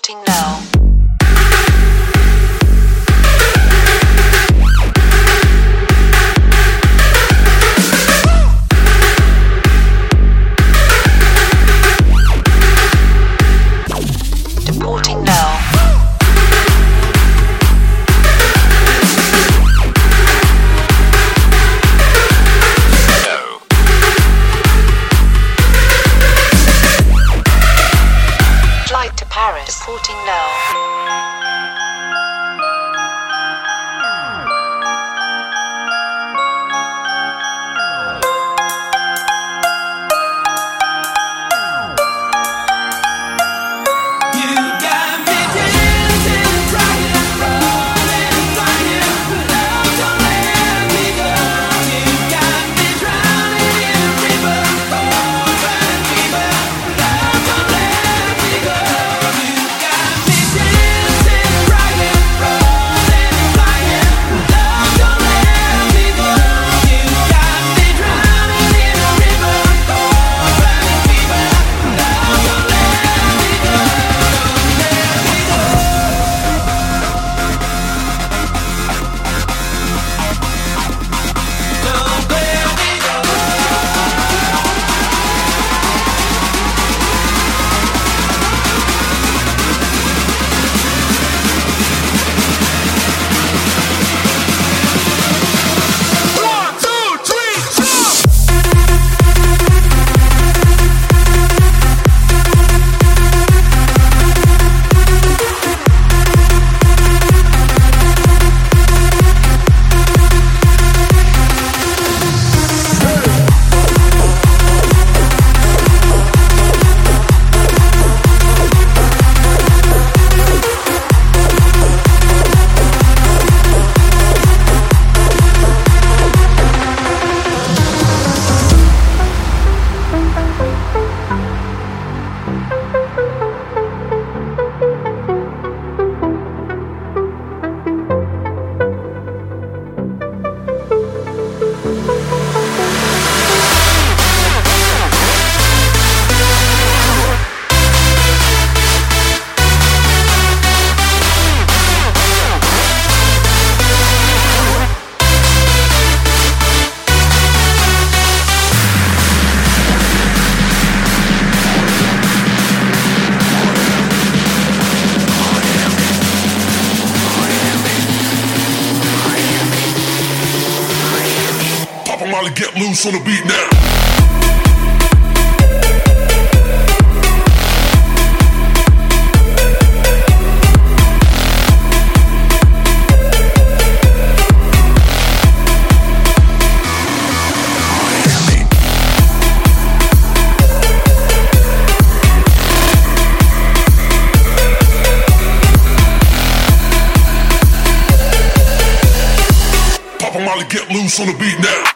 Paris, Molly, get loose on the beat now. Molly, get loose on the beat now.